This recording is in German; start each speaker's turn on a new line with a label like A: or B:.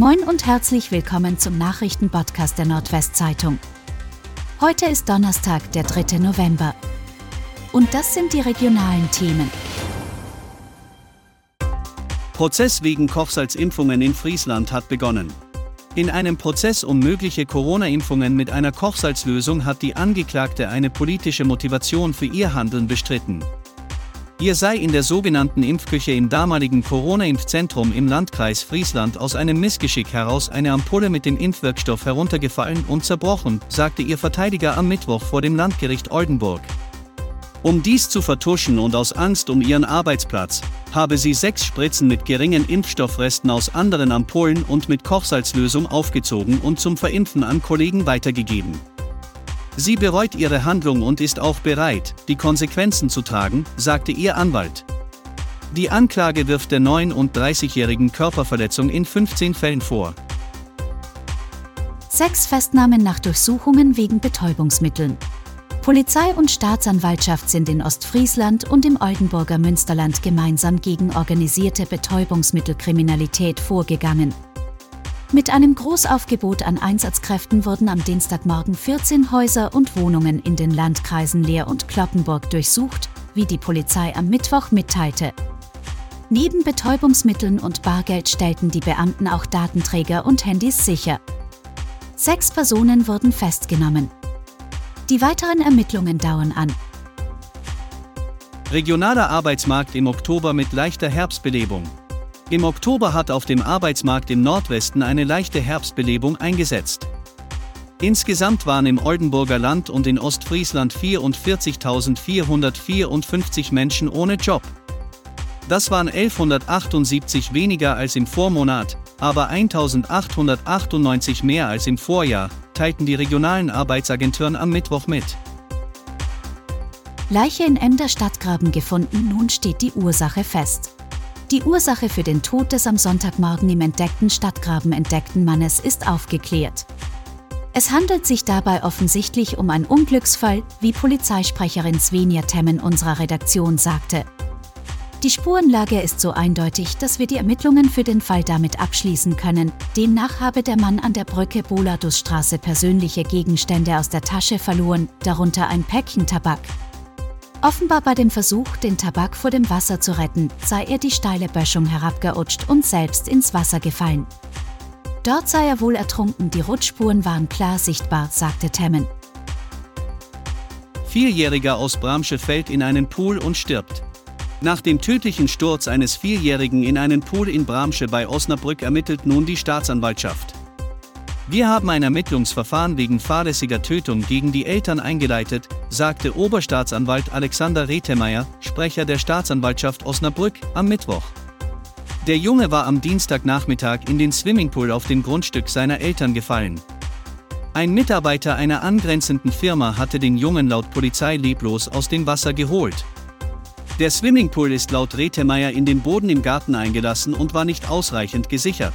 A: Moin und herzlich willkommen zum Nachrichtenpodcast der Nordwestzeitung. Heute ist Donnerstag, der 3. November. Und das sind die regionalen Themen.
B: Prozess wegen Kochsalzimpfungen in Friesland hat begonnen. In einem Prozess um mögliche Corona-Impfungen mit einer Kochsalzlösung hat die Angeklagte eine politische Motivation für ihr Handeln bestritten. Ihr sei in der sogenannten Impfküche im damaligen Corona-Impfzentrum im Landkreis Friesland aus einem Missgeschick heraus eine Ampulle mit dem Impfwirkstoff heruntergefallen und zerbrochen, sagte ihr Verteidiger am Mittwoch vor dem Landgericht Oldenburg. Um dies zu vertuschen und aus Angst um ihren Arbeitsplatz, habe sie sechs Spritzen mit geringen Impfstoffresten aus anderen Ampullen und mit Kochsalzlösung aufgezogen und zum Verimpfen an Kollegen weitergegeben. Sie bereut ihre Handlung und ist auch bereit, die Konsequenzen zu tragen, sagte ihr Anwalt. Die Anklage wirft der 39-jährigen Körperverletzung in 15 Fällen vor.
A: Sechs Festnahmen nach Durchsuchungen wegen Betäubungsmitteln. Polizei und Staatsanwaltschaft sind in Ostfriesland und im Oldenburger Münsterland gemeinsam gegen organisierte Betäubungsmittelkriminalität vorgegangen. Mit einem Großaufgebot an Einsatzkräften wurden am Dienstagmorgen 14 Häuser und Wohnungen in den Landkreisen Leer und Kloppenburg durchsucht, wie die Polizei am Mittwoch mitteilte. Neben Betäubungsmitteln und Bargeld stellten die Beamten auch Datenträger und Handys sicher. Sechs Personen wurden festgenommen. Die weiteren Ermittlungen dauern an.
B: Regionaler Arbeitsmarkt im Oktober mit leichter Herbstbelebung. Im Oktober hat auf dem Arbeitsmarkt im Nordwesten eine leichte Herbstbelebung eingesetzt. Insgesamt waren im Oldenburger Land und in Ostfriesland 44.454 Menschen ohne Job. Das waren 1178 weniger als im Vormonat, aber 1898 mehr als im Vorjahr, teilten die regionalen Arbeitsagenturen am Mittwoch mit.
A: Leiche in Emder Stadtgraben gefunden, nun steht die Ursache fest. Die Ursache für den Tod des am Sonntagmorgen im entdeckten Stadtgraben entdeckten Mannes ist aufgeklärt. Es handelt sich dabei offensichtlich um einen Unglücksfall, wie Polizeisprecherin Svenja Temmen unserer Redaktion sagte. Die Spurenlage ist so eindeutig, dass wir die Ermittlungen für den Fall damit abschließen können. Demnach habe der Mann an der Brücke Boladusstraße persönliche Gegenstände aus der Tasche verloren, darunter ein Päckchen Tabak. Offenbar bei dem Versuch, den Tabak vor dem Wasser zu retten, sei er die steile Böschung herabgerutscht und selbst ins Wasser gefallen. Dort sei er wohl ertrunken, die Rutschspuren waren klar sichtbar, sagte Temmen.
B: Vierjähriger aus Bramsche fällt in einen Pool und stirbt. Nach dem tödlichen Sturz eines Vierjährigen in einen Pool in Bramsche bei Osnabrück ermittelt nun die Staatsanwaltschaft. Wir haben ein Ermittlungsverfahren wegen fahrlässiger Tötung gegen die Eltern eingeleitet, sagte Oberstaatsanwalt Alexander Rethemeyer, Sprecher der Staatsanwaltschaft Osnabrück, am Mittwoch. Der Junge war am Dienstagnachmittag in den Swimmingpool auf dem Grundstück seiner Eltern gefallen. Ein Mitarbeiter einer angrenzenden Firma hatte den Jungen laut Polizei leblos aus dem Wasser geholt. Der Swimmingpool ist laut Rethemeyer in den Boden im Garten eingelassen und war nicht ausreichend gesichert.